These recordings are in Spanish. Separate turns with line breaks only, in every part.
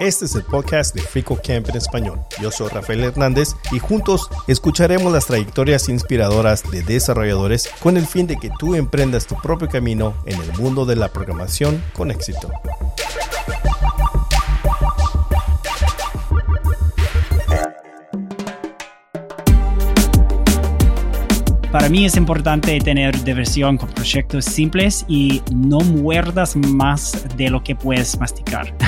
Este es el podcast de Frico Camp en español. Yo soy Rafael Hernández y juntos escucharemos las trayectorias inspiradoras de desarrolladores con el fin de que tú emprendas tu propio camino en el mundo de la programación con éxito.
Para mí es importante tener diversión con proyectos simples y no muerdas más de lo que puedes masticar.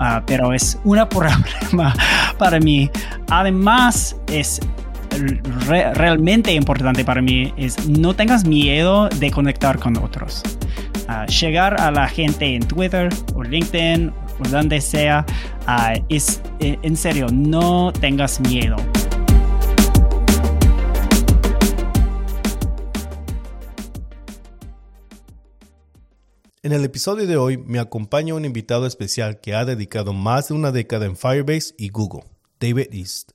Ah, pero es una problema para mí. Además, es realmente importante para mí es no tengas miedo de conectar con otros. Ah, llegar a la gente en Twitter o LinkedIn o donde sea, ah, es eh, en serio, no tengas miedo.
En el episodio de hoy me acompaña un invitado especial que ha dedicado más de una década en Firebase y Google, David East.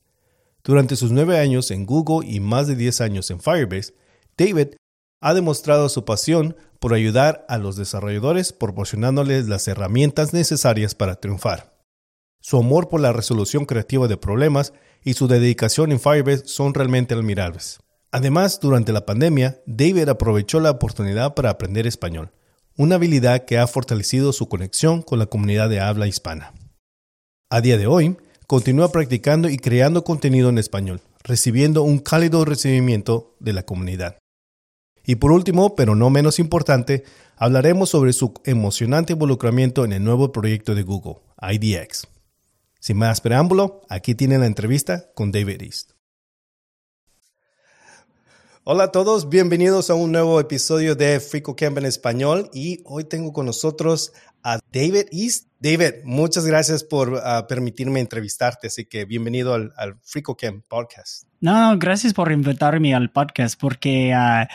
Durante sus nueve años en Google y más de diez años en Firebase, David ha demostrado su pasión por ayudar a los desarrolladores proporcionándoles las herramientas necesarias para triunfar. Su amor por la resolución creativa de problemas y su dedicación en Firebase son realmente admirables. Además, durante la pandemia, David aprovechó la oportunidad para aprender español una habilidad que ha fortalecido su conexión con la comunidad de habla hispana. A día de hoy, continúa practicando y creando contenido en español, recibiendo un cálido recibimiento de la comunidad. Y por último, pero no menos importante, hablaremos sobre su emocionante involucramiento en el nuevo proyecto de Google, IDX. Sin más preámbulo, aquí tienen la entrevista con David East. Hola a todos, bienvenidos a un nuevo episodio de Frico Camp en español y hoy tengo con nosotros a David East. David, muchas gracias por ah, permitirme entrevistarte, así que bienvenido al, Frico Camp podcast.
No, gracias por invitarme al podcast porque uh,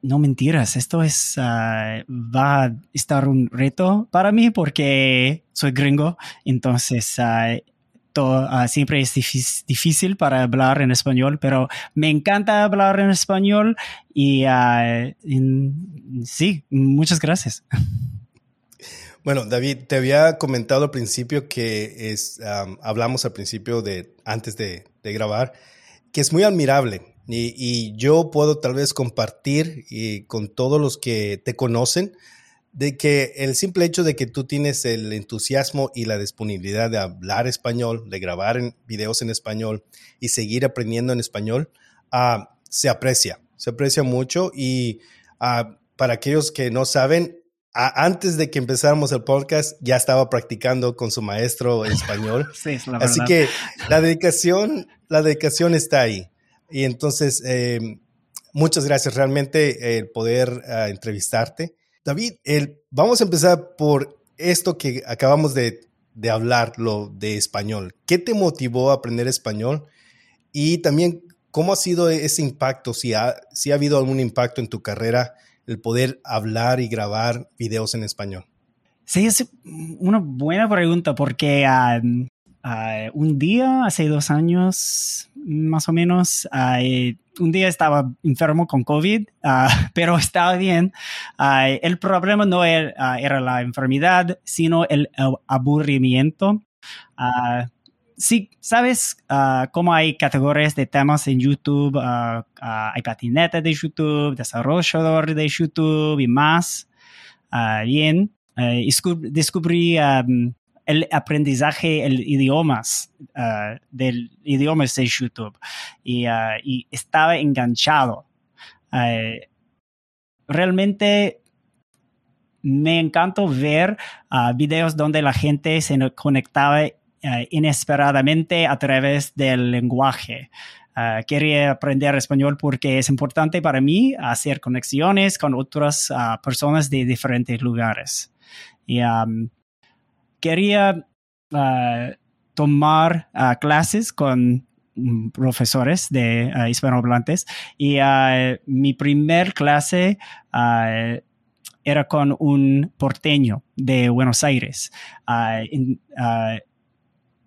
no mentiras, esto es va a estar un reto para mí porque soy gringo, entonces Ah, siempre es difícil para hablar en español, pero me encanta hablar en español y ah, sí, muchas gracias.
Bueno, David, te había comentado al principio que es, hablamos al principio de, antes de, grabar, que es muy admirable y, y, yo puedo tal vez compartir y con todos los que te conocen de que el simple hecho de que tú tienes el entusiasmo y la disponibilidad de hablar español, de grabar videos en español y seguir aprendiendo en español, ah, se aprecia, se aprecia mucho y ah, para aquellos que no saben, antes de que empezáramos el podcast ya estaba practicando con su maestro en español. Así que la dedicación, la dedicación está ahí. Y entonces, em, muchas gracias realmente el poder ah, entrevistarte. David, el, vamos a empezar por esto que acabamos de, hablar, lo de español. ¿Qué te motivó a aprender español? Y también, ¿cómo ha sido ese impacto? Si ha, si ha habido algún impacto en tu carrera el poder hablar y grabar videos en español.
Sí, es una buena pregunta porque ah, ah, un día, hace dos años más o menos, ah, un día estaba enfermo con COVID, ah, pero estaba bien. Ah, el problema no era, ah, era, la enfermedad, sino el, aburrimiento. sí, sabes cómo hay categorías de temas en YouTube, hay patineta de YouTube, desarrollador de YouTube y más. bien, descubrí el aprendizaje, el idiomas, uh, del idiomas de YouTube. Y, uh, y estaba enganchado. Uh, realmente me encantó ver videos donde la gente se conectaba inesperadamente a través del lenguaje. quería aprender español porque es importante para mí hacer conexiones con otras personas de diferentes lugares. Y quería ah, tomar ah, clases con mm, profesores de uh, hispanohablantes y mi primer clase era con un porteño de Buenos Aires.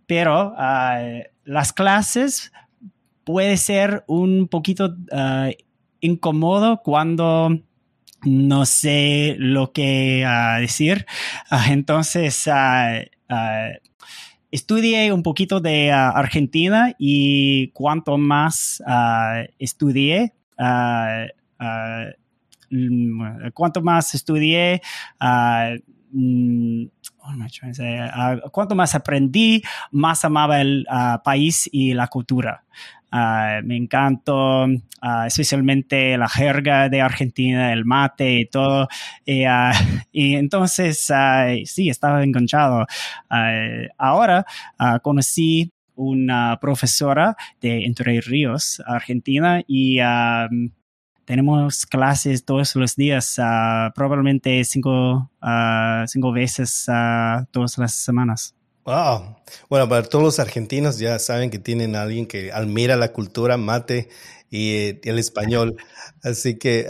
pero las clases puede ser un poquito incómodo cuando no sé lo que decir. entonces, estudié un poquito de Argentina y cuanto más estudié, Mm, cuanto más estudié, uh, cuanto más aprendí, más amaba el ah, país y la cultura. me encantó especialmente la jerga de Argentina, el mate y todo. Y, y entonces, sí, estaba enganchado. ahora conocí una profesora de Entre Ríos, Argentina, y tenemos clases todos los días, uh, probablemente cinco, uh, cinco veces uh, todas las semanas.
Wow. Bueno, para todos los argentinos ya saben que tienen a alguien que admira la cultura mate y, eh, el español. Así que,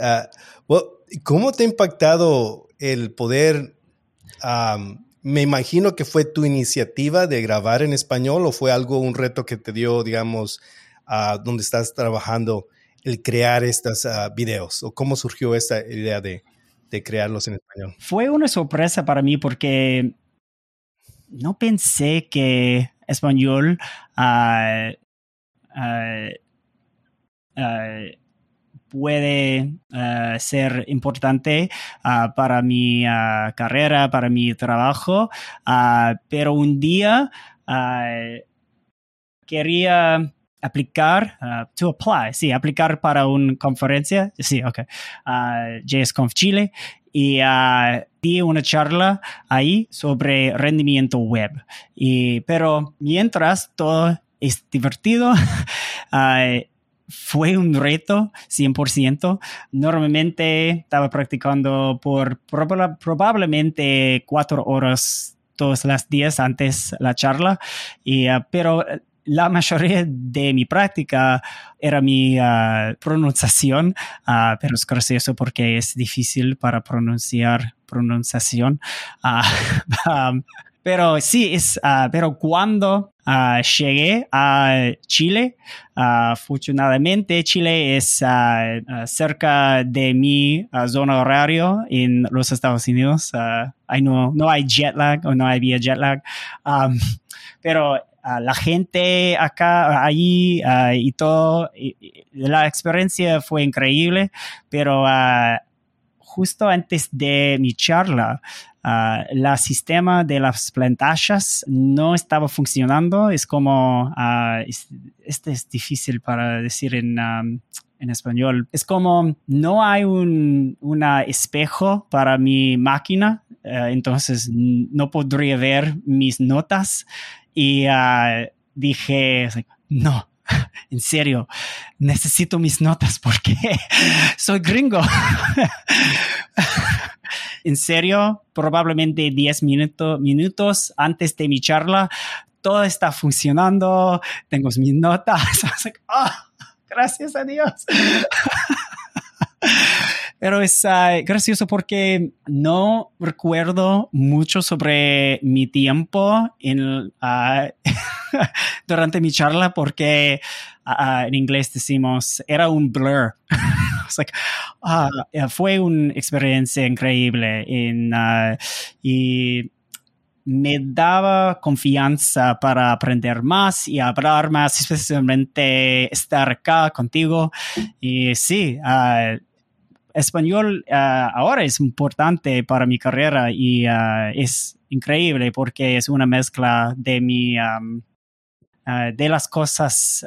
¿cómo te ha impactado el poder? me imagino que fue tu iniciativa de grabar en español o fue algo, un reto que te dio, digamos, donde estás trabajando el crear estos ah, videos? ¿O cómo surgió esta idea de, crearlos en español?
Fue una sorpresa para mí porque no pensé que español ah, ah, puede ser importante para mi carrera, para mi trabajo, pero un día quería aplicar, uh, to apply, sí, aplicar para una conferencia, sí, ok, uh, JSConf Chile, y uh, di una charla ahí sobre rendimiento web. Y, pero mientras todo es divertido, uh, fue un reto 100%. Normalmente estaba practicando por probablemente cuatro horas todos los días antes la charla, y, uh, pero la mayoría de mi práctica era mi ah, pronunciación, uh, pero es gracioso porque es difícil para pronunciar pronunciación. Uh, pero sí, es, pero cuando llegué a Chile, afortunadamente Chile es cerca de mi zona horario en los Estados Unidos. no, no hay jet lag o no había jet lag. Um, pero la gente acá, ahí y todo, la experiencia fue increíble, pero ah, justo antes de mi charla, el sistema de las plantillas no estaba funcionando. Es como, este es difícil para decir en, en español. Es como no hay un espejo para mi máquina, entonces no podría ver mis notas y uh, dije, no, en serio, necesito mis notas porque soy gringo. en serio, probablemente 10 minutos antes de mi charla, todo está funcionando, tengo mis notas. oh, gracias a Dios. Pero es ah, gracioso porque no recuerdo mucho sobre mi tiempo en, ah, durante mi charla porque ah, en inglés decimos era un blur. fue una experiencia increíble y me daba confianza para aprender más y hablar más, especialmente estar acá contigo. Y sí, español ah, ahora es importante para mi carrera y ah, es increíble porque es una mezcla de mi... Ah, de las cosas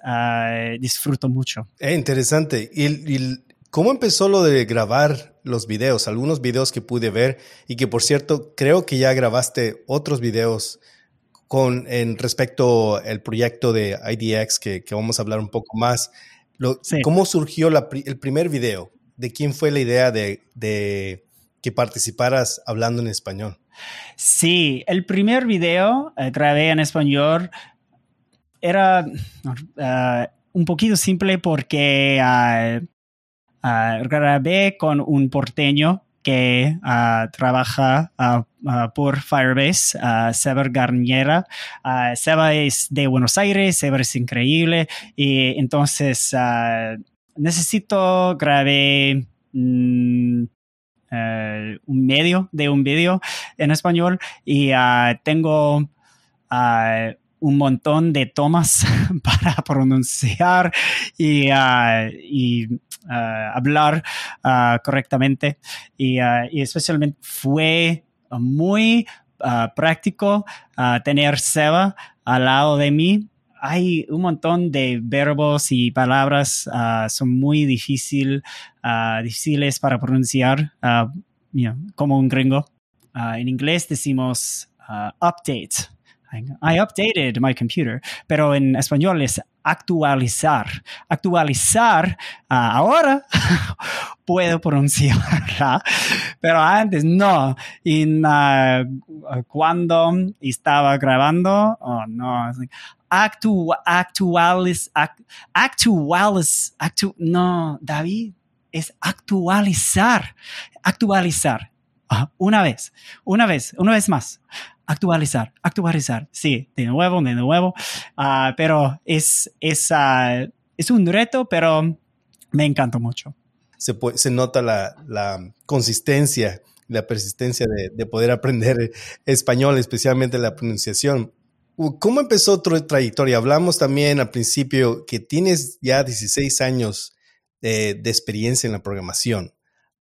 disfruto mucho.
Es interesante. ¿Y, cómo empezó lo de grabar los videos? Algunos videos que pude ver y que por cierto creo que ya grabaste otros videos con en respecto al proyecto de IDX que, vamos a hablar un poco más. ¿Cómo surgió el primer video? De quién fue la idea de, que participaras hablando en español.
Sí, el primer video eh, grabé en español era uh, un poquito simple porque uh, grabé con un porteño que trabaja por Firebase, Sever Garniera. Seba es de Buenos Aires, Sever es increíble y entonces necesito grabar mm, eh, un medio de un video en español y ah, tengo ah, un montón de tomas para pronunciar y, ah, hablar correctamente. Y, y, especialmente fue muy práctico tener Seba al lado de mí hay un montón de verbos y palabras uh, son muy uh, difíciles para pronunciar know, como un gringo. en inglés decimos update. I updated my computer, pero en español es actualizar. Actualizar, ahora puedo pronunciarla, pero antes no. Cuando estaba grabando, oh no, actu, actualiz, actualiz, actu, no, David, es actualizar, actualizar. una vez, una vez, una vez más. Actualizar, actualizar. Sí, de nuevo, de nuevo. Uh, pero es, es, uh, es un reto, pero me encanta mucho.
Se, se nota la, la consistencia, la persistencia de, poder aprender español, especialmente la pronunciación. ¿Cómo empezó tu trayectoria? Hablamos también al principio que tienes ya 16 años de, experiencia en la programación.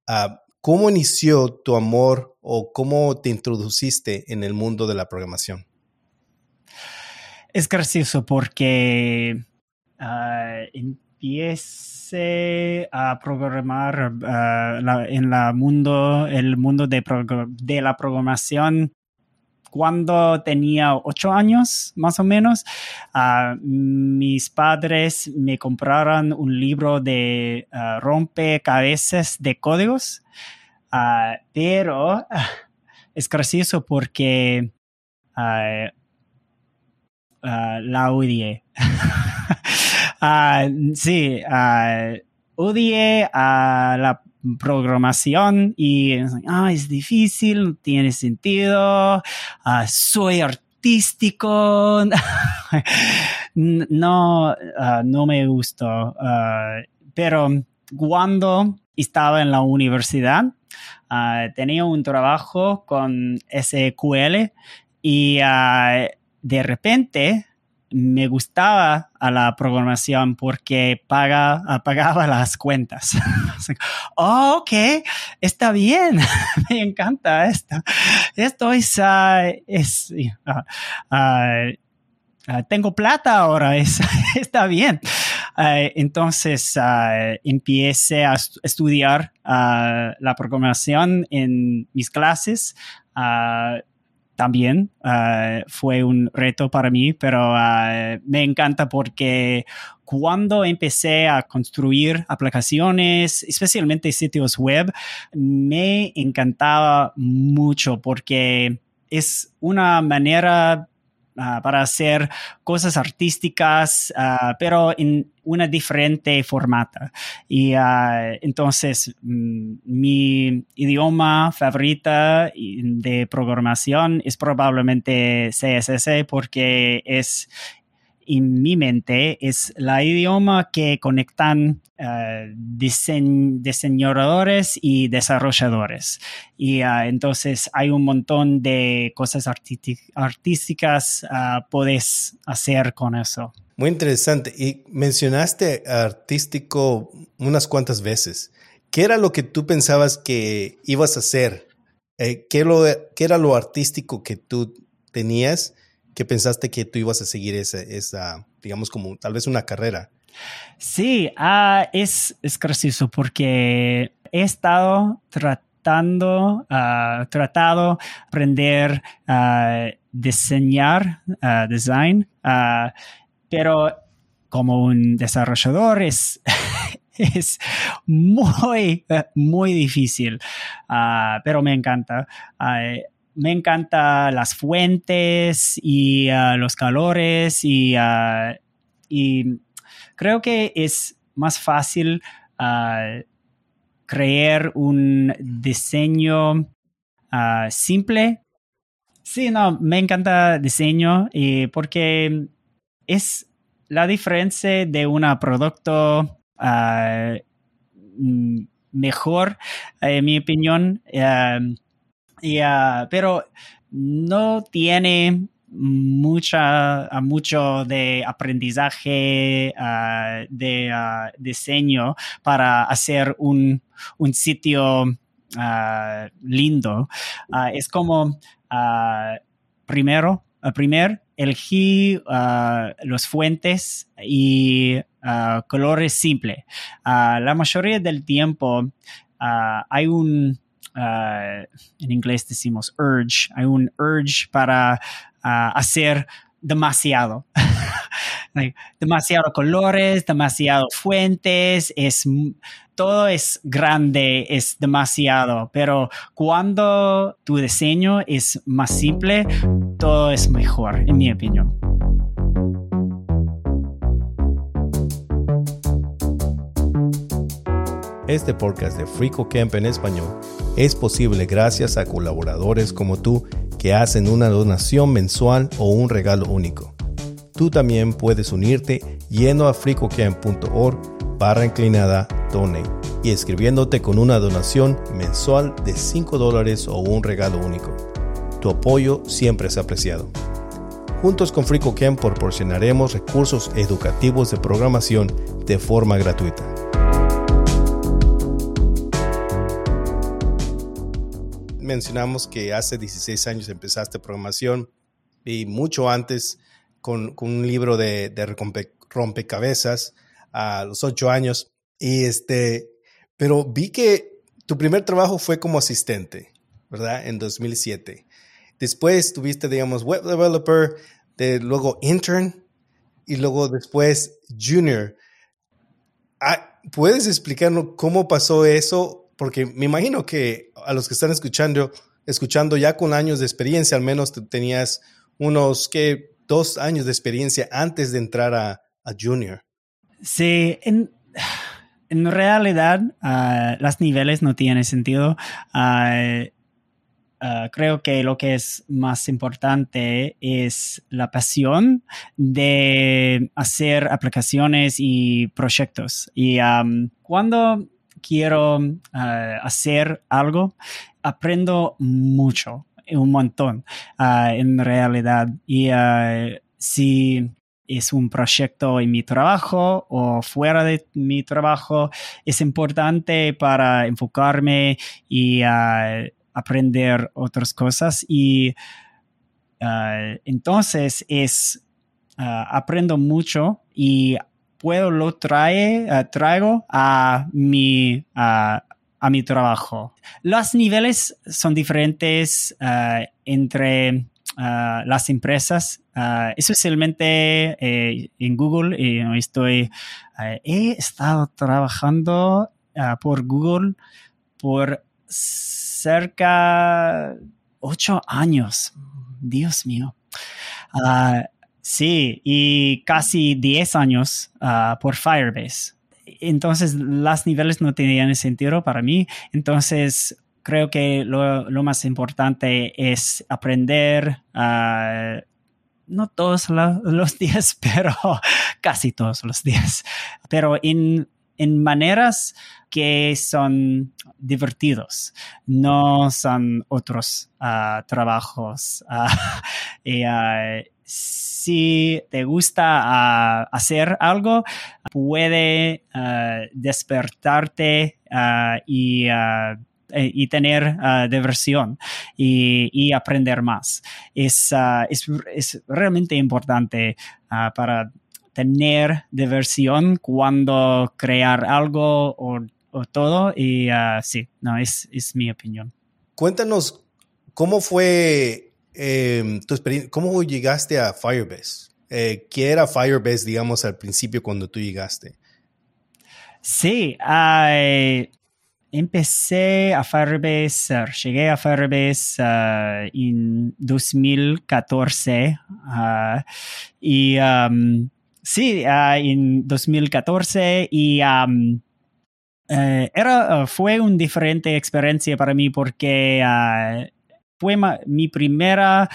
Ah, ¿Cómo inició tu amor o cómo te introduciste en el mundo de la programación?
Es gracioso porque uh, empecé a programar uh, en la mundo, el mundo de la programación cuando tenía ocho años, más o menos, uh, mis padres me compraron un libro de uh, rompecabezas de códigos, uh, pero es gracioso porque la odié. sí, odié a la programación y ah, es difícil, no tiene sentido, ah, soy artístico, no, ah, no me gustó. Ah, pero cuando estaba en la universidad, tenía un trabajo con SQL y de repente me gustaba a la programación porque paga, pagaba las cuentas. oh, ok, está bien, me encanta esto. Esto es, ah, es ah, ah, tengo plata ahora, es, está bien. entonces empecé a estudiar la programación en mis clases también uh, fue un reto para mí, pero uh, me encanta porque cuando empecé a construir aplicaciones, especialmente sitios web, me encantaba mucho porque es una manera Ah, para hacer cosas artísticas, uh, pero en una diferente formata. Y uh, entonces mm, mi idioma favorita de programación es probablemente CSS porque es en mi mente es la idioma que conectan uh, diseñadores y desarrolladores. Y uh, entonces hay un montón de cosas artísticas uh, puedes hacer con eso.
Muy interesante. Y mencionaste artístico unas cuantas veces. ¿Qué era lo que tú pensabas que ibas a hacer? Eh, ¿qué, lo, ¿Qué era lo artístico que tú tenías? Que pensaste que tú ibas a seguir esa, esa digamos, como tal vez una carrera?
Sí, uh, es, es gracioso porque he estado tratando, uh, tratado aprender a diseñar, uh, design, pero como un desarrollador es, es muy, muy difícil, pero me encanta me encanta las fuentes y uh, los calores y, uh, y, creo que es más fácil uh, crear un diseño simple. Sí, no, me encanta diseño porque es la diferencia de un producto mejor, en mi opinión, pero no tiene mucha, mucho de aprendizaje de diseño para hacer un, un sitio lindo. es como primero, primero elegí los fuentes y colores simples. la mayoría del tiempo hay un en inglés decimos urge, hay un urge para hacer demasiado. demasiado colores, demasiado fuentes, es todo es grande, es demasiado, pero cuando tu diseño es más simple, todo es mejor, en mi opinión.
Este podcast de Frico Camp en español es posible gracias a colaboradores como tú que hacen una donación mensual o un regalo único. Tú también puedes unirte yendo a fricocamp.org barra inclinada donate y escribiéndote con una donación mensual de 5 dólares o un regalo único. Tu apoyo siempre es apreciado. Juntos con FricoCamp proporcionaremos recursos educativos de programación de forma gratuita. Mencionamos que hace 16 años empezaste programación y mucho antes con, un libro de, rompecabezas a los 8 años. Y este, pero vi que tu primer trabajo fue como asistente, ¿verdad? En 2007. Después tuviste, digamos, web developer, de, luego intern y luego después junior. Ah, ¿Puedes explicarnos cómo pasó eso porque me imagino que a los que están escuchando, escuchando ya con años de experiencia, al menos tenías unos que dos años de experiencia antes de entrar a, junior.
Sí, en, realidad uh, los niveles no tienen sentido. Uh, uh, creo que lo que es más importante es la pasión de hacer aplicaciones y proyectos. Y cuando quiero eh, hacer algo, aprendo mucho, un montón eh, en realidad. Y eh, si es un proyecto en mi trabajo o fuera de mi trabajo, es importante para enfocarme y aprender otras cosas. Y entonces es, aprendo mucho y puedo lo trae, uh, traigo a mi, a mi trabajo. Los niveles son diferentes uh, entre uh, las empresas, especialmente eh, en Google. y estoy, he estado trabajando por Google por cerca ocho años. Dios mío. Sí, y casi 10 años ah, por Firebase. Entonces, los niveles no tenían sentido para mí. Entonces, creo que lo, más importante es aprender, uh, no todos los días, pero casi todos los días, pero en, en maneras que son divertidos, no son otros ah, trabajos. y, si te gusta ah, hacer algo, puede ah, despertarte ah, y, eh, y, tener diversión y, aprender más. Es, es, realmente importante para tener diversión cuando crear algo o, todo. Y sí, no, es, es mi opinión.
Cuéntanos cómo fue Tu ¿cómo llegaste a Firebase? Eh, ¿Qué era Firebase, digamos, al principio cuando tú llegaste?
Sí, empecé a Firebase, llegué a Firebase uh, en 2014 uh, y um, sí, en 2014 y eh, era, fue una diferente experiencia para mí porque fue mi primera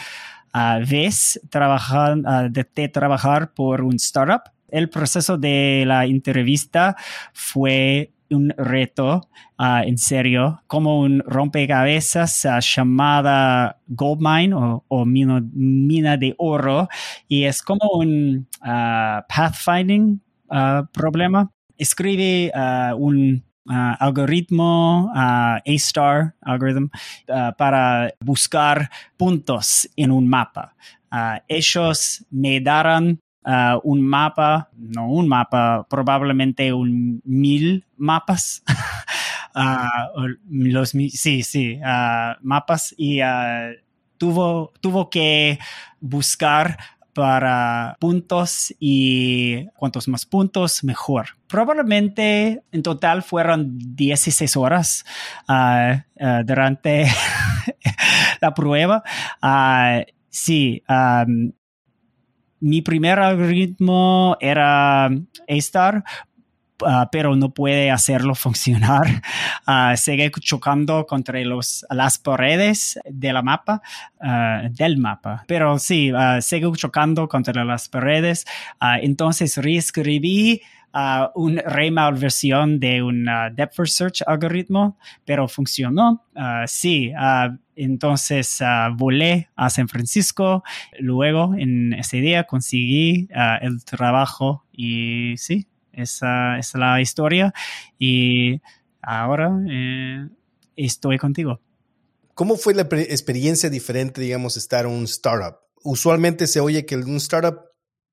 ah, vez trabajar, uh, de, trabajar por un startup El proceso de la entrevista fue un reto, ah, en serio, como un rompecabezas llamada Goldmine o, mina de oro, y es como un pathfinding problema. Escribe un algoritmo A-star algorithm para buscar puntos en un mapa. ellos me darán Uh, un mapa, no un mapa, probablemente un mil mapas. los, sí, sí, mapas y tuvo, tuvo que buscar para puntos y cuantos más puntos, mejor. Probablemente en total fueron 16 horas durante la prueba. sí, um, mi primer algoritmo era A-Star, ah, pero no puede hacerlo funcionar. Uh, sigue chocando contra los, las paredes de la mapa, ah, del mapa. Pero sí, sigue chocando contra las paredes. entonces reescribí uh, una remalversión de un depth first search algoritmo, pero funcionó. Sí, entonces volé a San Francisco. Luego, en ese día, conseguí el trabajo y sí, esa es la historia. Y ahora eh, estoy contigo.
¿Cómo fue la experiencia diferente, digamos, estar en un startup? Usualmente se oye que en un startup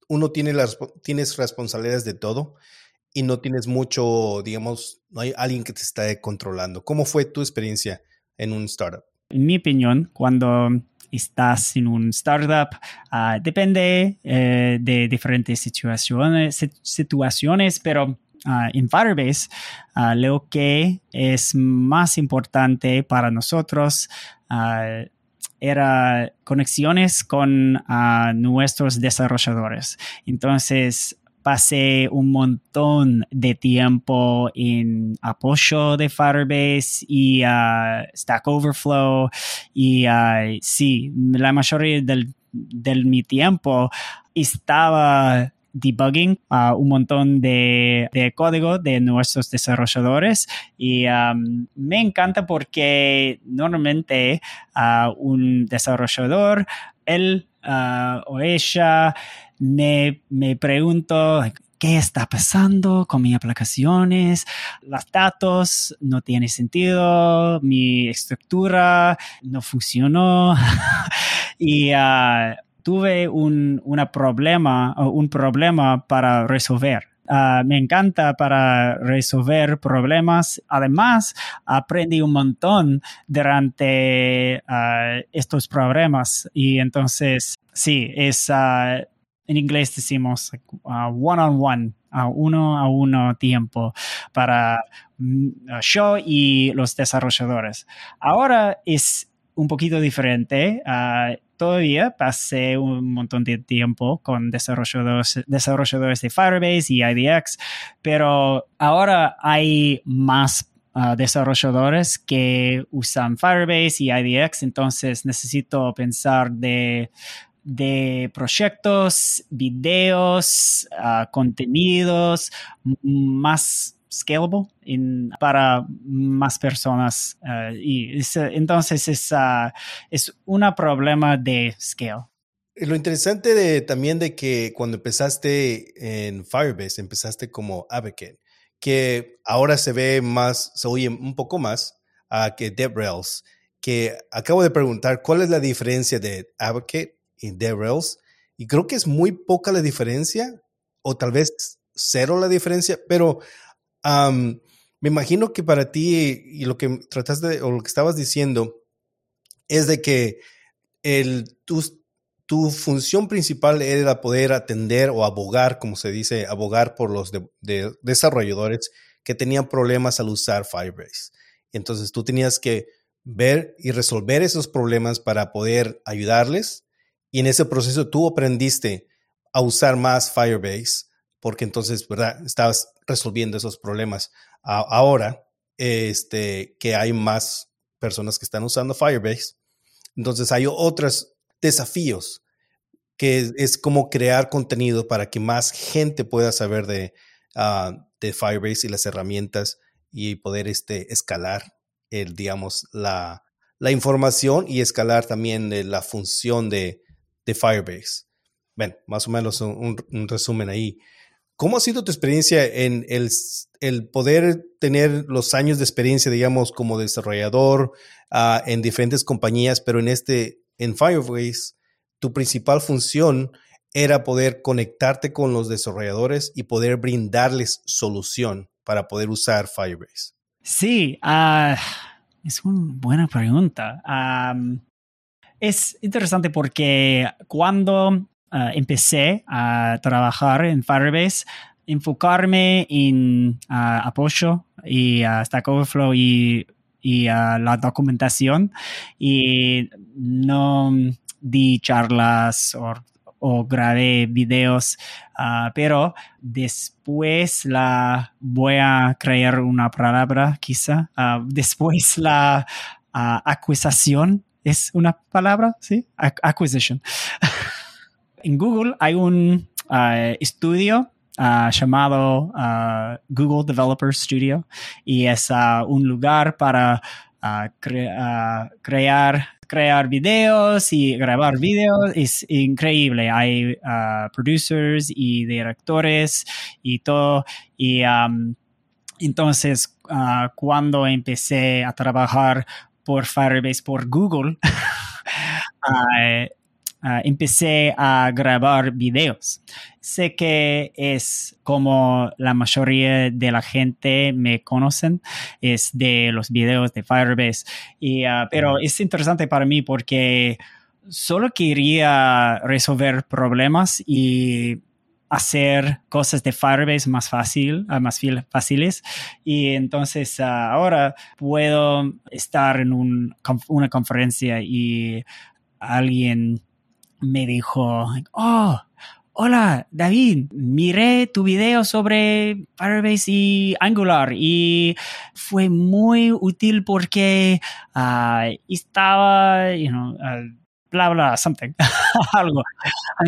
uno tiene las tienes responsabilidades de todo y no tienes mucho, digamos, no hay alguien que te está controlando. ¿Cómo fue tu experiencia en un startup?
En mi opinión, cuando estás en un startup, ah, depende eh, de diferentes situaciones, situaciones pero ah, en Firebase, uh, lo que es más importante para nosotros era conexiones con nuestros desarrolladores. Entonces, pasé un montón de tiempo en apoyo de Firebase y uh, Stack Overflow y uh, sí, la mayoría del, del mi tiempo estaba debugging uh, un montón de, de, código de nuestros desarrolladores y um, me encanta porque normalmente uh, un desarrollador, él uh, o ella me, me pregunto qué está pasando con mis aplicaciones, los datos no tienen sentido, mi estructura no funcionó y tuve un, una problema, un problema para resolver. Uh, me encanta para resolver problemas. Además, aprendí un montón durante uh, estos problemas y entonces, sí, es, uh, en inglés decimos one on one, uno a uno tiempo para mm, yo y los desarrolladores. Ahora es un poquito diferente todavía pasé un montón de tiempo con desarrolladores, desarrolladores de Firebase y IDX, pero ahora hay más ah, desarrolladores que usan Firebase y IDX, entonces necesito pensar de, de proyectos, videos, uh, contenidos más scalable para más personas. Eh, y entonces es, uh, es un problema de scale.
Lo interesante de, también de que cuando empezaste en Firebase, empezaste como advocate, que ahora se ve más, se oye un poco más a que DevRails, que acabo de preguntar cuál es la diferencia de advocate y DevRails, y creo que es muy poca la diferencia, o tal vez cero la diferencia, pero me imagino que para ti y lo que trataste o lo que estabas diciendo es de que el, tu, tu función principal era poder atender o abogar, como se dice, abogar por los desarrolladores que tenían problemas al usar Firebase. Entonces tú tenías que ver y resolver esos problemas para poder ayudarles. Y en ese proceso tú aprendiste a usar más Firebase porque entonces, ¿verdad? Estabas resolviendo esos problemas. ahora, este, que hay más personas que están usando Firebase, entonces hay otros desafíos. que es, como crear contenido para que más gente pueda saber de, ah, de Firebase y las herramientas y poder este, escalar el, digamos, la, la información y escalar también la función de, de Firebase. Bueno, más o menos un, resumen ahí. ¿Cómo ha sido tu experiencia en el, el, poder tener los años de experiencia, digamos, como desarrollador uh, en diferentes compañías, pero en este, en Firebase, tu principal función era poder conectarte con los desarrolladores y poder brindarles solución para poder usar Firebase?
Sí, uh, es una buena pregunta. Es interesante porque cuando ah, empecé a trabajar en Firebase, enfocarme en ah, apoyo y Stack Overflow y, y la documentación y no di charlas o grabé videos, pero después la voy a crear una palabra quizá, después la acusación es una palabra, ¿sí? acquisition. en Google hay un estudio llamado Google Developer Studio y es un lugar para crear crear videos y grabar videos es increíble. Hay producers y directores y todo. Y entonces, cuando empecé a trabajar por Firebase, por Google, uh, Ah, empecé a grabar videos. Sé que es como la mayoría de la gente me conocen, es de los videos de Firebase. Y, ah, pero es interesante para mí porque solo quería resolver problemas y hacer cosas de Firebase más fácil, ah, más fáciles. Y entonces ahora puedo estar en una conferencia y alguien me dijo, oh, hola David, miré tu video sobre Firebase y Angular y fue muy útil porque ah, estaba, you know, bla, bla, something, algo.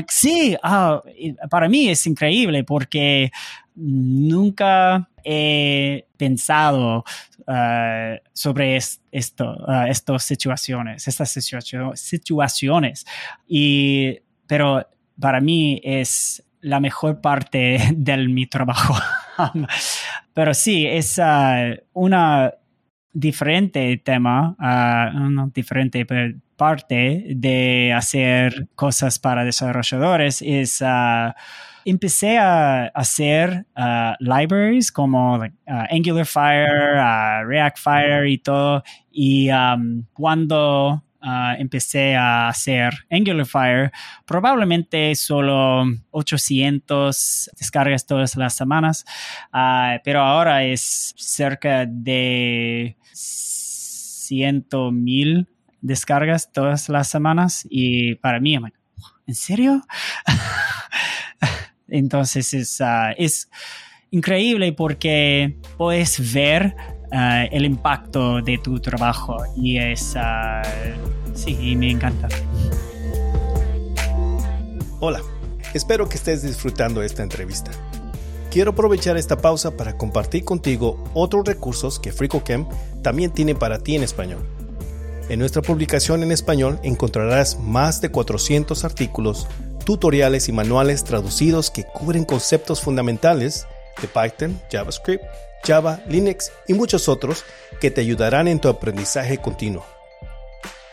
Sí, ah, para mí es increíble porque nunca he pensado uh, sobre esto, uh, estas situaciones, estas situaciones. Y, pero para mí es la mejor parte de mi trabajo. pero sí, es una diferente tema, una diferente parte de hacer cosas para desarrolladores es empecé a hacer uh, libraries como uh, Angular Fire, uh, React Fire y todo. Y cuando empecé a hacer Angular Fire, probablemente solo 800 descargas todas las semanas, pero ahora es cerca de 100,000 descargas todas las semanas y para mí, ¿en serio? Entonces es, ah, es increíble porque puedes ver ah, el impacto de tu trabajo y es, uh, sí, me encanta.
Hola, espero que estés disfrutando esta entrevista. Quiero aprovechar esta pausa para compartir contigo otros recursos que FricoChem también tiene para ti en español. En nuestra publicación en español encontrarás más de 400 artículos tutoriales y manuales traducidos que cubren conceptos fundamentales de Python, JavaScript, Java, Linux y muchos otros que te ayudarán en tu aprendizaje continuo.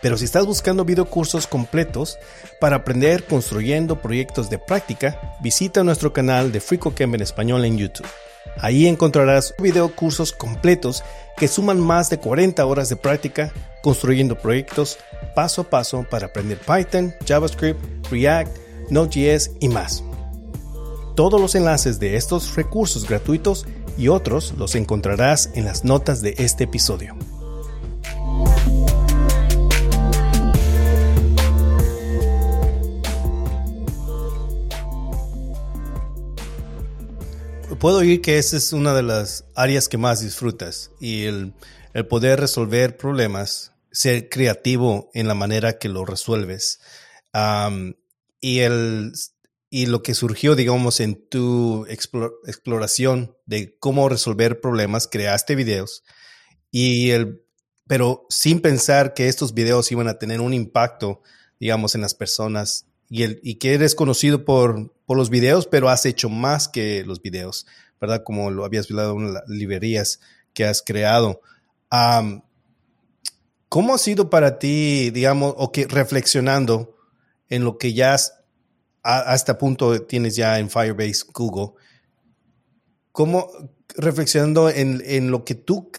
Pero si estás buscando videocursos completos para aprender construyendo proyectos de práctica, visita nuestro canal de FreeCodeCamp en español en YouTube. Ahí encontrarás videocursos completos que suman más de 40 horas de práctica construyendo proyectos paso a paso para aprender Python, JavaScript, React, Node.js y más. Todos los enlaces de estos recursos gratuitos y otros los encontrarás en las notas de este episodio. Puedo oír que esa es una de las áreas que más disfrutas y el, poder resolver problemas, ser creativo en la manera que lo resuelves. y, el, y lo que surgió, digamos, en tu exploración de cómo resolver problemas, creaste videos y el, pero sin pensar que estos videos iban a tener un impacto, digamos, en las personas y, el, y que eres conocido por, por los videos, pero has hecho más que los videos, ¿verdad? Como lo habías hablado en las librerías que has creado. ¿Cómo ha sido para ti, digamos, o que reflexionando en lo que ya hasta punto tienes ya en Firebase Google, cómo reflexionando en, en, lo que tú,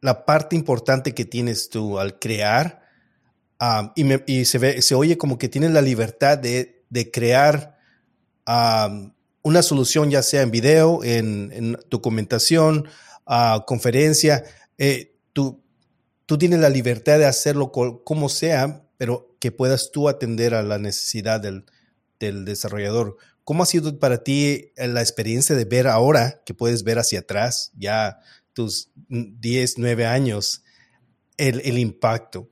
la parte importante que tienes tú al crear, y, se, ve, se oye como que tienes la libertad de, de crear una solución, ya sea en video, en, en documentación, uh, conferencia. Eh, tú, tú tienes la libertad de hacerlo como sea, pero que puedas tú atender a la necesidad del, del desarrollador. ¿Cómo ha sido para ti la experiencia de ver ahora, que puedes ver hacia atrás, ya tus 10, 9 años, el, el impacto?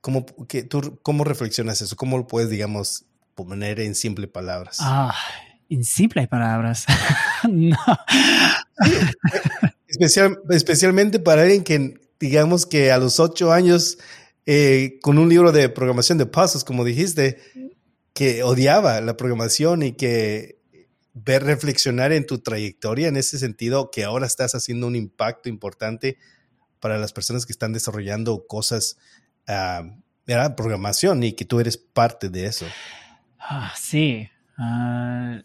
¿Cómo, que, tú, ¿Cómo reflexionas eso? ¿Cómo lo puedes, digamos, poner en simples palabras?
Ah, en simples palabras. no.
Especial, especialmente para alguien que, digamos que a los ocho años, eh, con un libro de programación de pasos, como dijiste, que odiaba la programación y que ver reflexionar en tu trayectoria en ese sentido, que ahora estás haciendo un impacto importante para las personas que están desarrollando cosas, uh, programación y que tú eres parte de eso.
Ah, sí. Uh,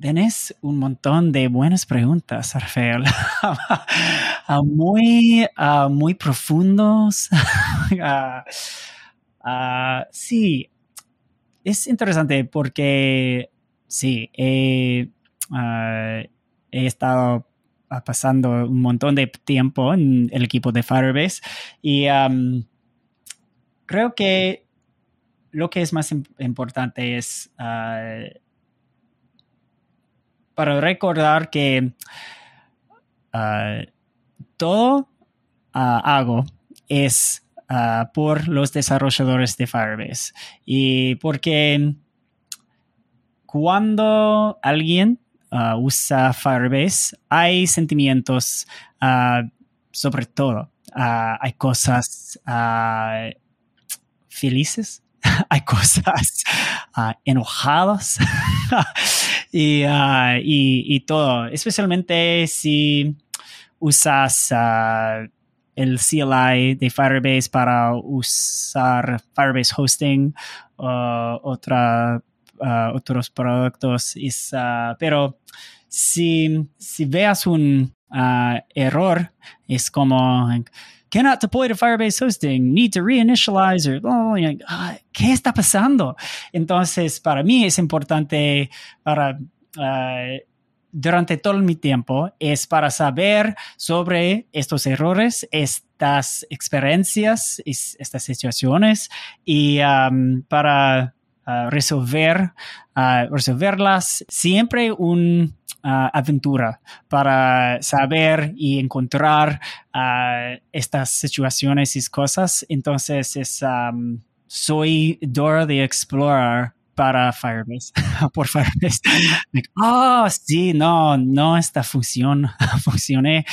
Tenés un montón de buenas preguntas, Rafael. muy, muy profundos. sí, es interesante porque sí, he estado pasando un montón de tiempo en el equipo de Firebase y creo que lo que es más importante es ah, para recordar que ah, todo hago es ah, por los desarrolladores de Firebase. Y porque cuando alguien usa Firebase, hay sentimientos sobre todo. hay cosas felices, hay cosas enojadas. Ah, y, y, todo, especialmente si usas ah, el CLI de Firebase para usar Firebase Hosting o otra, ah, otros productos. pero si, si veas un error, es como cannot deploy to Firebase hosting, need to reinitialize, or, ah, ¿qué está pasando? Entonces, para mí es importante para... Uh, durante todo mi tiempo es para saber sobre estos errores, estas experiencias, estas situaciones y um, para uh, resolver, uh, resolverlas siempre un aventura para saber y encontrar estas situaciones y cosas. Entonces, es, soy Dora the Explorer para Firebase, por Firebase. oh, sí, no, no, esta función funcioné,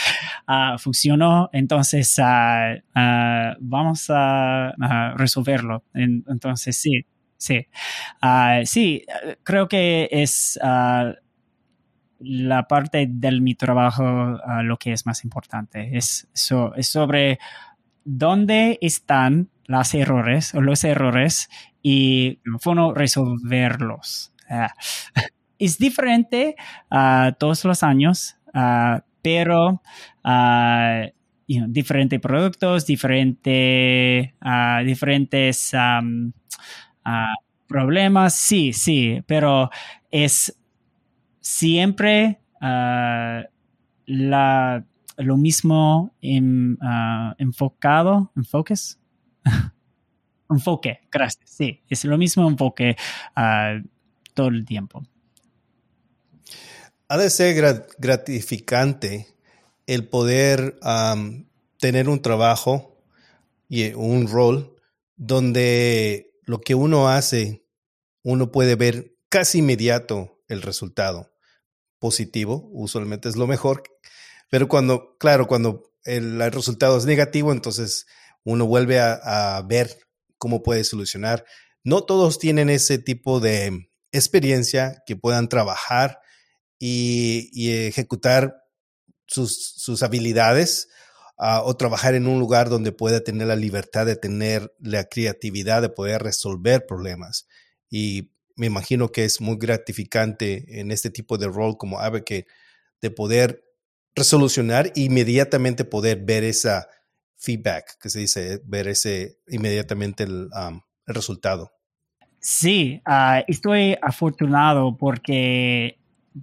uh, funcionó, entonces uh, vamos a, resolverlo. entonces, sí, sí, sí, creo que es la parte de mi trabajo lo que es más importante. Es, es sobre dónde están los errores o los errores y cómo resolverlos. Uh, es diferente uh, todos los años, pero diferentes productos, diferente, diferentes um, problemas, sí, sí, pero es siempre la, lo mismo en, enfocado. enfoque, gracias. Sí, es lo mismo enfoque todo el tiempo.
Ha de ser gratificante el poder tener un trabajo y un rol donde lo que uno hace uno puede ver casi inmediato el resultado positivo, usualmente es lo mejor, pero cuando, claro, cuando el, resultado es negativo, entonces uno vuelve a, ver cómo puede solucionar. No todos tienen ese tipo de experiencia que puedan trabajar y, ejecutar sus, habilidades ah, o trabajar en un lugar donde pueda tener la libertad de tener la creatividad de poder resolver problemas. Y me imagino que es muy gratificante en este tipo de rol como que de poder resolucionar e inmediatamente poder ver esa feedback, que se dice, ver ese inmediatamente el, resultado.
Sí, ah, estoy afortunado porque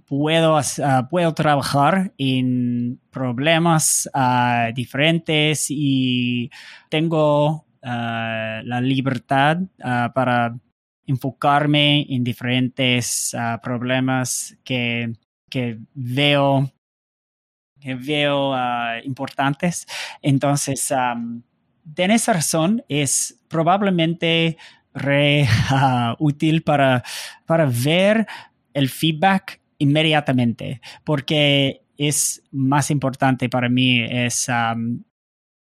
puedo, ah, puedo trabajar en problemas ah, diferentes y tengo la libertad para enfocarme en diferentes problemas que, veo, que veo ah, importantes. Entonces, de esa razón es probablemente re ah, útil para, para ver el feedback inmediatamente, porque es más importante para mí, es,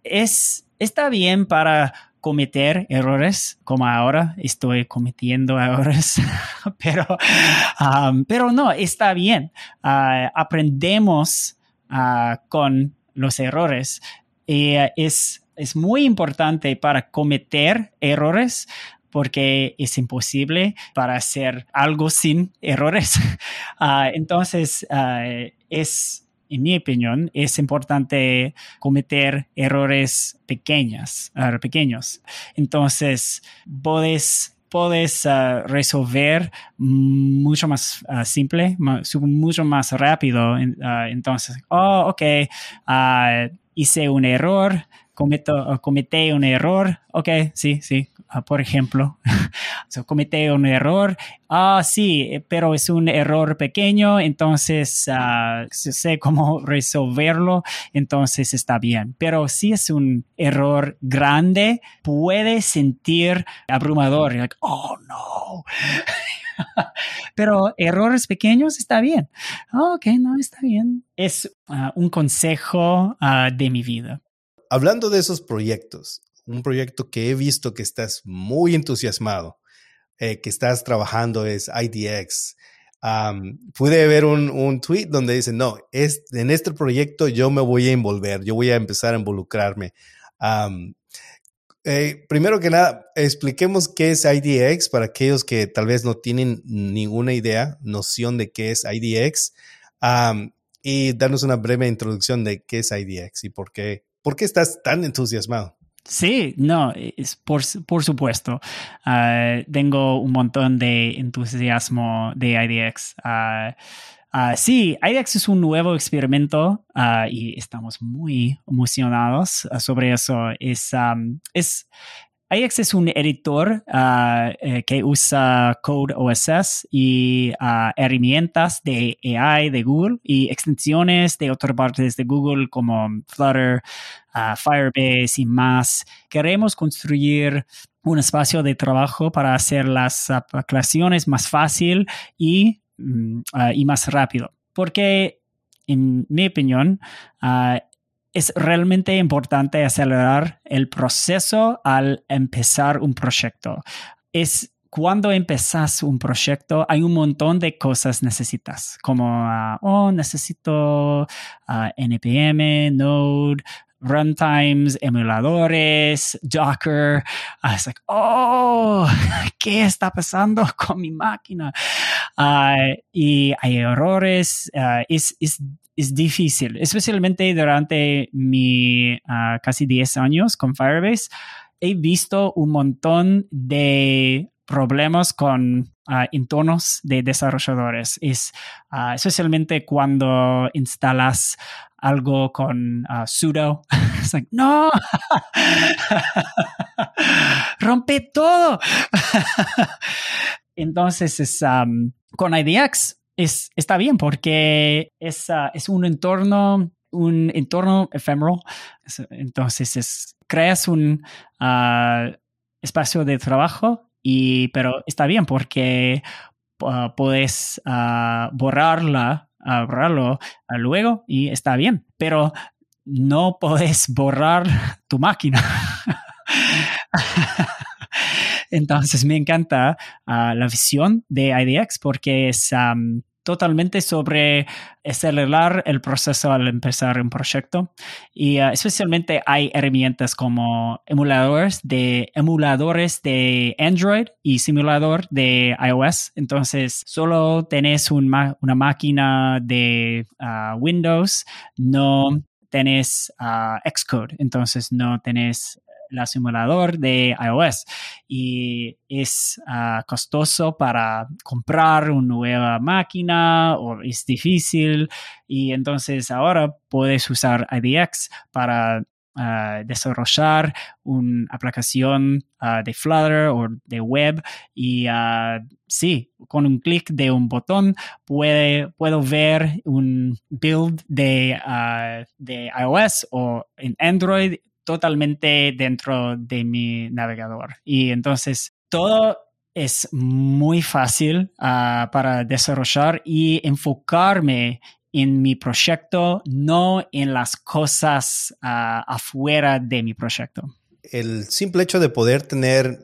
es está bien para cometer errores como ahora estoy cometiendo errores, pero, um, pero no, está bien. Uh, aprendemos uh, con los errores uh, es, es muy importante para cometer errores porque es imposible para hacer algo sin errores. entonces, es en mi opinión, es importante cometer errores pequeños, pequeños. Entonces, puedes puedes uh, resolver mucho más uh, simple, mucho más rápido. entonces, oh, ok, hice un error, cometo, cometí un error, ok, sí, sí, Ah, por ejemplo, so, un error, ah, sí, pero es un error pequeño, entonces uh, sé cómo resolverlo, entonces está bien. Pero si es un error grande, puede sentir abrumador, like, oh no. pero errores pequeños está bien. ok, no, está bien. Es ah, un consejo de mi vida.
Hablando de esos proyectos, un proyecto que he visto que estás muy entusiasmado, eh, que estás trabajando es IDX. pude ver un, un, tweet donde dice, no, es, en este proyecto yo me voy a envolver, yo voy a empezar a involucrarme. Eh, primero que nada, expliquemos qué es IDX para aquellos que tal vez no tienen ninguna idea, noción de qué es IDX, y darnos una breve introducción de qué es IDX y por qué, por qué estás tan entusiasmado.
Sí, no, por, por supuesto. Ah, tengo un montón de entusiasmo de IDX. Uh, sí, IDX es un nuevo experimento y estamos muy emocionados sobre eso. Es, es, IDX es un editor eh, que usa Code OSS y herramientas de AI de Google y extensiones de otras partes de Google como Flutter, Firebase y más. Queremos construir un espacio de trabajo para hacer las aplicaciones más fácil y, mm, ah, y más rápido. Porque, en mi opinión, ah, es realmente importante acelerar el proceso al empezar un proyecto. Es cuando empezas un proyecto, hay un montón de cosas necesitas, como, ah, oh, necesito NPM, Node, runtimes, emuladores, Docker. I was like, oh, ¿qué está pasando con mi máquina? Uh, y hay errores. Uh, es, es, es, difícil, especialmente durante mi uh, casi 10 años con Firebase. He visto un montón de problemas con entornos de desarrolladores. Es especialmente cuando instalas algo con sudo. Es like, no, rompe todo. Entonces, es, con IDX es, está bien porque es, uh, es un entorno, un entorno ephemeral. Entonces, es, creas un uh, espacio de trabajo y, pero está bien porque puedes borrarla, borrarlo luego y está bien, pero no puedes borrar tu máquina. Entonces me encanta la visión de IDX porque es totalmente sobre acelerar el proceso al empezar un proyecto. Y uh, especialmente hay herramientas como emuladores de emuladores de Android y simulador de iOS. Entonces solo tenés una máquina de uh, Windows no tenés uh, Xcode. Entonces no tenés la simulador de iOS. Y es ah, costoso para comprar una nueva máquina o es difícil. Y entonces ahora puedes usar IDX para ah, desarrollar una aplicación ah, de Flutter o de web. Y sí, con un clic de un botón puede, puedo ver un build de, de iOS o en Android totalmente dentro de mi navegador. Y entonces todo es muy fácil ah, para desarrollar y enfocarme en mi proyecto, no en las cosas ah, afuera de mi proyecto.
El simple hecho de poder tener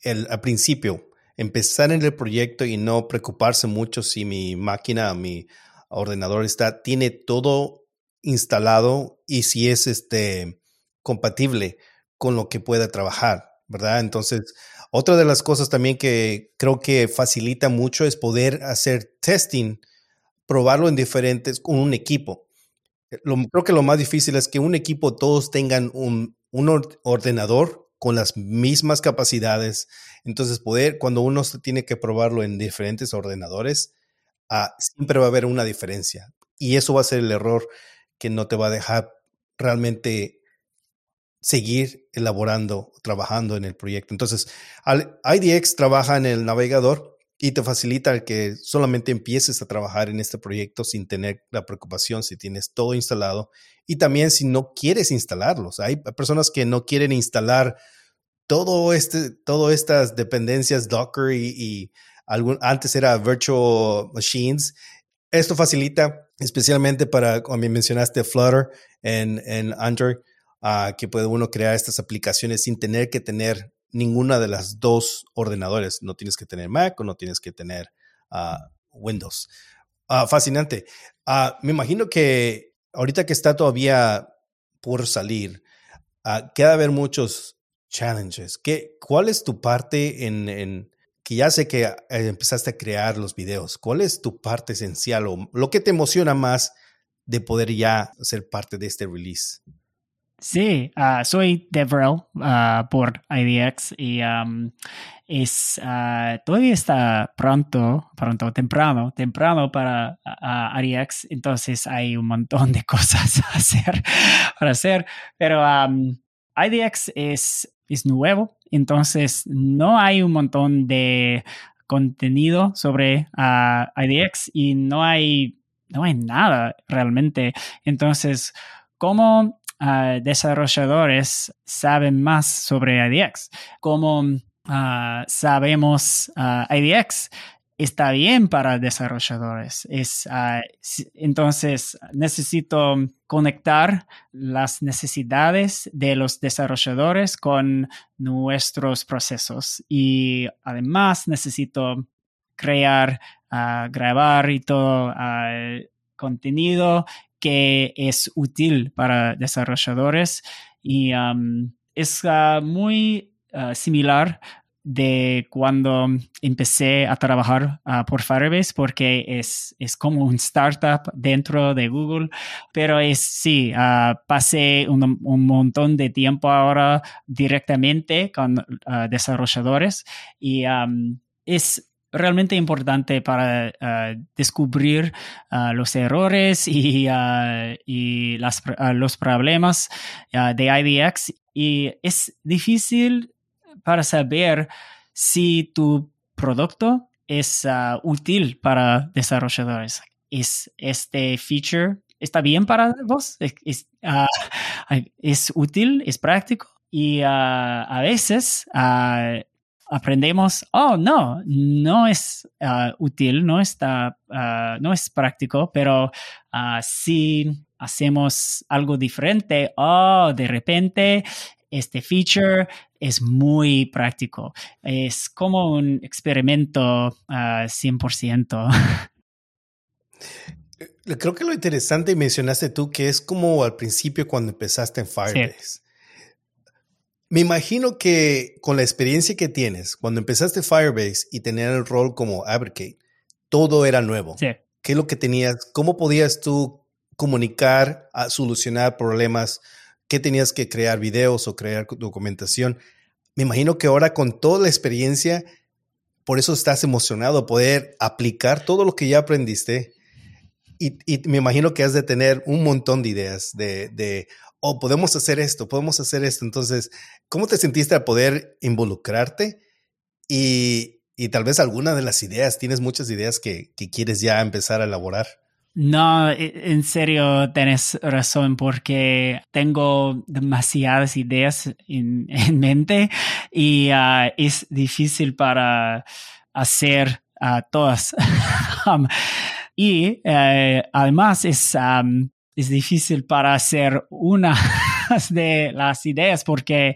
el, al principio, empezar en el proyecto y no preocuparse mucho si mi máquina, mi ordenador está, tiene todo instalado y si es este, compatible con lo que pueda trabajar, ¿verdad? Entonces, otra de las cosas también que creo que facilita mucho es poder hacer testing, probarlo en diferentes, con un equipo. Eh, lo, creo que lo más difícil es que un equipo todos tengan un, un ordenador con las mismas capacidades. Entonces, poder, cuando uno tiene que probarlo en diferentes ordenadores, ah, siempre va a haber una diferencia. Y eso va a ser el error que no te va a dejar realmente seguir elaborando, trabajando en el proyecto. Entonces, IDX trabaja en el navegador y te facilita que solamente empieces a trabajar en este proyecto sin tener la preocupación si tienes todo instalado y también si no quieres instalarlos. Hay personas que no quieren instalar todo este, todas estas dependencias Docker y, algún, antes era Virtual Machines. Esto facilita especialmente para, como mencionaste, Flutter en, en Android que puede uno crear estas aplicaciones sin tener que tener ninguna de las dos ordenadores. No tienes que tener Mac o no tienes que tener ah, Windows. Ah, fascinante. Ah, me imagino que ahorita que está todavía por salir, queda haber muchos challenges. ¿Qué, ¿Cuál es tu parte en, en, que ya sé que empezaste a crear los videos? ¿Cuál es tu parte esencial o lo que te emociona más de poder ya ser parte de este release?
Sí, uh, soy Devrel uh, por IDX y es uh, todavía está pronto, pronto, temprano, temprano para IDX, entonces hay un montón de cosas a hacer, para hacer, pero IDX es, es nuevo, entonces no hay un montón de contenido sobre IDX y no hay, no hay nada realmente, entonces, ¿cómo desarrolladores saben más sobre IDX. Como ah, sabemos uh, IDX está bien para desarrolladores. Es, ah, entonces, necesito conectar las necesidades de los desarrolladores con nuestros procesos y además necesito crear, grabar y todo contenido que es útil para desarrolladores y es uh, muy uh, similar de cuando empecé a trabajar uh, por Firebase porque es, es como un startup dentro de Google, pero es sí, pasé un, un, montón de tiempo ahora directamente con desarrolladores y um, es realmente importante para ah, descubrir ah, los errores y, ah, y las, los problemas de IDX. Y es difícil para saber si tu producto es útil para desarrolladores. ¿Es este feature está bien para vos? ¿Es, es útil? ¿Es práctico? Y a veces aprendemos, oh, no, no es ah, útil, no, está, ah, no es práctico, pero si hacemos algo diferente, oh, de repente este feature es muy práctico. Es como un experimento 100%.
Eh, creo que lo interesante mencionaste tú que es como al principio cuando empezaste en Firebase. Me imagino que con la experiencia que tienes, cuando empezaste Firebase y tener el rol como Advocate, todo era nuevo.
Sí.
¿Qué es lo que tenías? ¿Cómo podías tú comunicar, a solucionar problemas? ¿Qué tenías que crear videos o crear documentación? Me imagino que ahora con toda la experiencia, por eso estás emocionado, poder aplicar todo lo que ya aprendiste. Y, me imagino que has de tener un montón de ideas de, de, oh, podemos hacer esto, podemos hacer esto. Entonces, ¿cómo te sentiste a poder involucrarte? Y, y tal vez alguna de las ideas, tienes muchas ideas que, que quieres ya empezar a elaborar.
No, e, en serio, tienes razón porque tengo demasiadas ideas en, mente y ah, es difícil para hacer uh, todas. Y eh, además es, es difícil para hacer una de las ideas porque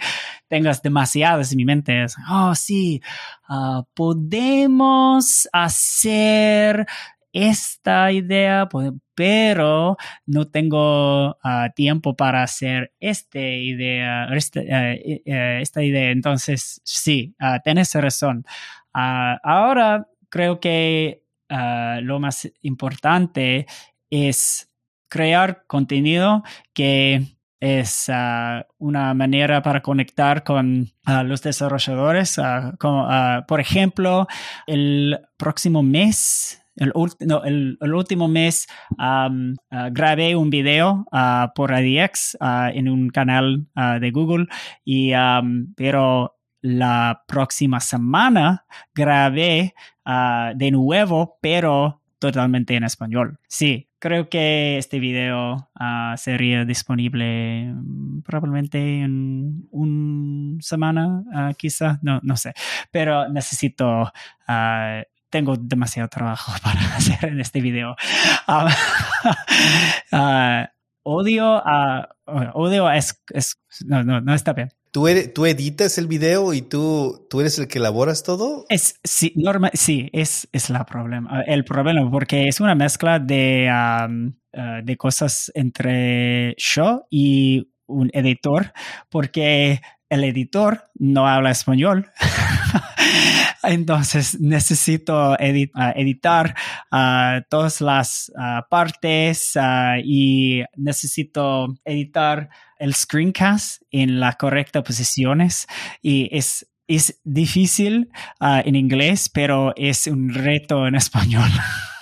tengas demasiadas en mi mente. oh, sí, ah, podemos hacer esta idea, pero no tengo ah, tiempo para hacer esta idea, esta, eh, eh, esta idea. Entonces, sí, uh, tienes razón. ahora creo que lo más importante es crear contenido que es una manera para conectar con los desarrolladores. por ejemplo, el próximo mes el, el, último mes ah, grabé un video por ADX en un canal de Google, y, pero la próxima semana grabé de nuevo, pero totalmente en español. Sí, creo que este video sería disponible mm, probablemente en una semana, quizá, no, no sé, pero necesito tengo demasiado trabajo para hacer en este video. Odio a... odio es, no, no está bien.
¿Tú, ¿Tú, editas el video y tú, tú eres el que elaboras todo?
Es, sí, normal, sí es, es la problema, el problema, porque es una mezcla de, uh, de cosas entre yo y un editor, porque el editor no habla español. Entonces necesito ah, editar uh, todas las ah, partes y necesito editar el screencast en las correctas posiciones y es es difícil en inglés, pero es un reto en español.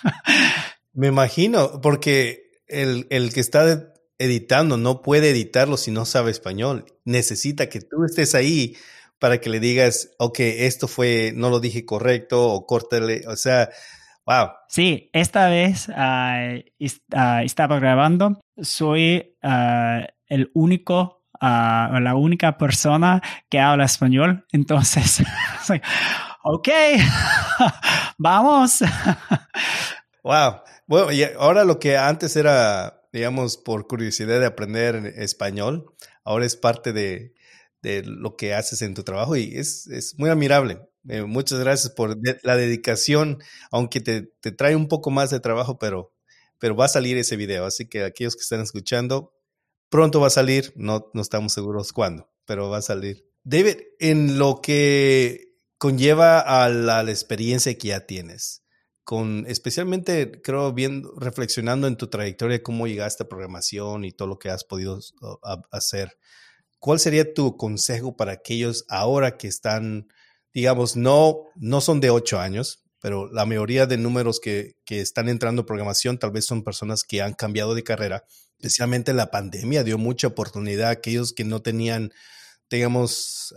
Me imagino, porque el, el que está editando no puede editarlo si no sabe español. Necesita que tú estés ahí para que le digas, ok, esto fue, no lo dije correcto o córtale, o sea, wow.
Sí, esta vez uh, estaba grabando, soy uh, el único Uh, la única persona que habla español. Entonces, ok, vamos.
wow. Bueno, y ahora lo que antes era, digamos, por curiosidad de aprender español, ahora es parte de, de lo que haces en tu trabajo y es, es muy admirable. Eh, muchas gracias por la dedicación, aunque te, te, trae un poco más de trabajo, pero, pero va a salir ese video. Así que aquellos que están escuchando, pronto va a salir, no, no estamos seguros cuándo, pero va a salir. David, en lo que conlleva a la, experiencia que ya tienes, con especialmente creo bien reflexionando en tu trayectoria, cómo llegaste a programación y todo lo que has podido hacer. ¿cuál sería tu consejo para aquellos ahora que están, digamos, no, no son de ocho años, pero la mayoría de números que, que están entrando en programación tal vez son personas que han cambiado de carrera? Especialmente la pandemia dio mucha oportunidad a aquellos que no tenían digamos,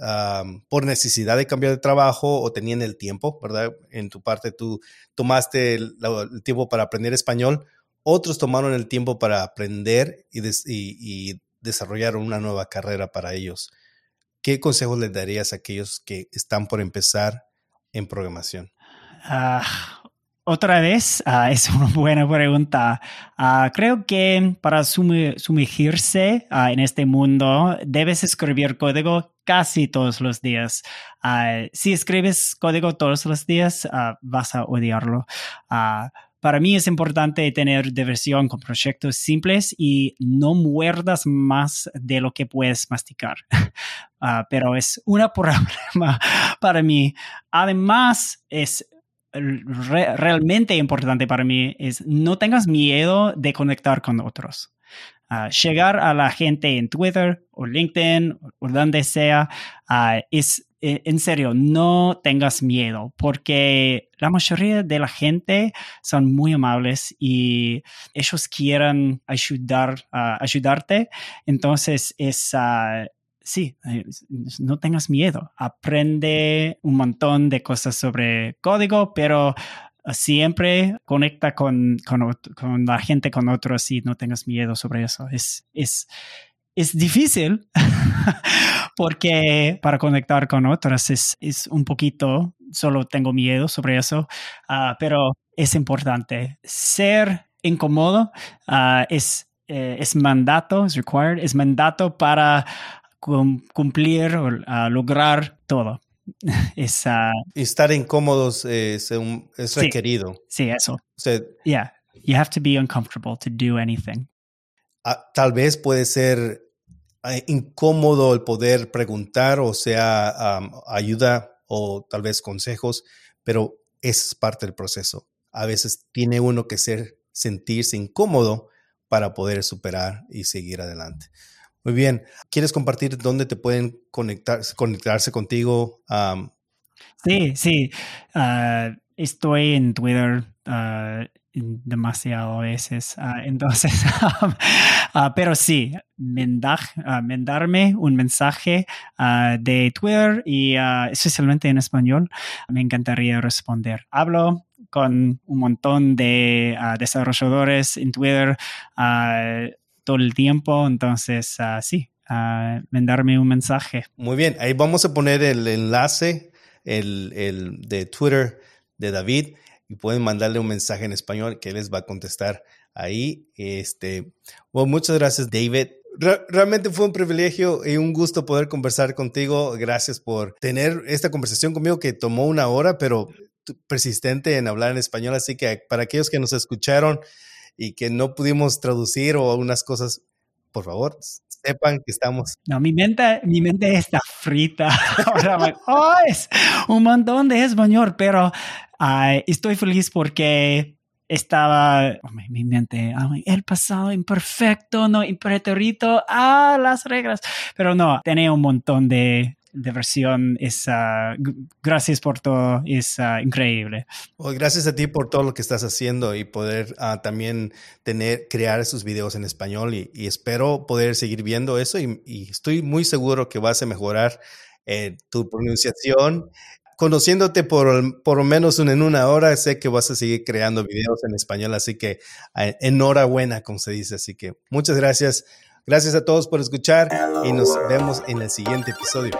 por necesidad de cambiar de trabajo o tenían el tiempo, ¿verdad? En tu parte tú tomaste el, tiempo para aprender español, otros tomaron el tiempo para aprender y, y, y desarrollaron una nueva carrera para ellos. ¿qué consejos le darías a aquellos que están por empezar en programación?
Ah, otra vez, ah, es una buena pregunta. Ah, creo que para sumergirse en este mundo debes escribir código casi todos los días. si escribes código todos los días, vas a odiarlo para mí es importante tener diversión con proyectos simples y no muerdas más de lo que puedes masticar. Pero es un problema para mí. Además, es realmente importante para mí es no tengas miedo de conectar con otros. Ah, llegar a la gente en Twitter o LinkedIn o donde sea uh, es eh, en serio, no tengas miedo, porque la mayoría de la gente son muy amables y ellos quieren ayudar, uh, ayudarte. Entonces, es, sí, eh, no tengas miedo. Aprende un montón de cosas sobre código, pero siempre conecta con, con, la gente, con otros y no tengas miedo sobre eso. Es, es, es difícil porque para conectar con otras es, es, un poquito, solo tengo miedo sobre eso, uh, pero es importante. Ser incómodo uh, es, eh, es mandato, es required, es mandato para cumplir o lograr todo. es,
estar incómodos es, es requerido.
Sí, eso. O yeah, you have to be uncomfortable to do anything.
tal vez puede ser eh, incómodo el poder preguntar, o sea, ayuda o tal vez consejos, pero es parte del proceso. A veces tiene uno que ser, sentirse incómodo para poder superar y seguir adelante. Muy bien. ¿Quieres compartir dónde te pueden conectar, conectarse contigo?
sí, sí. Ah, estoy en Twitter. Uh, demasiado veces. Ah, entonces, ah, pero sí, ah, mandarme un mensaje de Twitter y especialmente en español, me encantaría responder. Hablo con un montón de desarrolladores en Twitter todo el tiempo, entonces sí, mandarme un mensaje.
Muy bien, ahí vamos a poner el enlace el, el de Twitter de David y pueden mandarle un mensaje en español que les va a contestar ahí. Este, bueno, muchas gracias, David. realmente fue un privilegio y un gusto poder conversar contigo. Gracias por tener esta conversación conmigo que tomó una hora, pero persistente en hablar en español. Así que para aquellos que nos escucharon y que no pudimos traducir o algunas cosas, por favor, sepan que estamos.
No, mi mente, mi mente está frita. Ahora, oh, es un montón de español, pero estoy feliz porque estaba oh, mi mente, el pasado imperfecto, no impreterito, ah, las reglas, pero no, tenía un montón de diversión, es, gracias por todo, es increíble.
gracias a ti por todo lo que estás haciendo y poder ah, también tener, crear esos videos en español y, espero poder seguir viendo eso y, estoy muy seguro que vas a mejorar eh, tu pronunciación conociéndote por, por menos en una hora, sé que vas a seguir creando videos en español, así que enhorabuena, como se dice. Así que muchas gracias. Gracias a todos por escuchar y nos vemos en el siguiente episodio.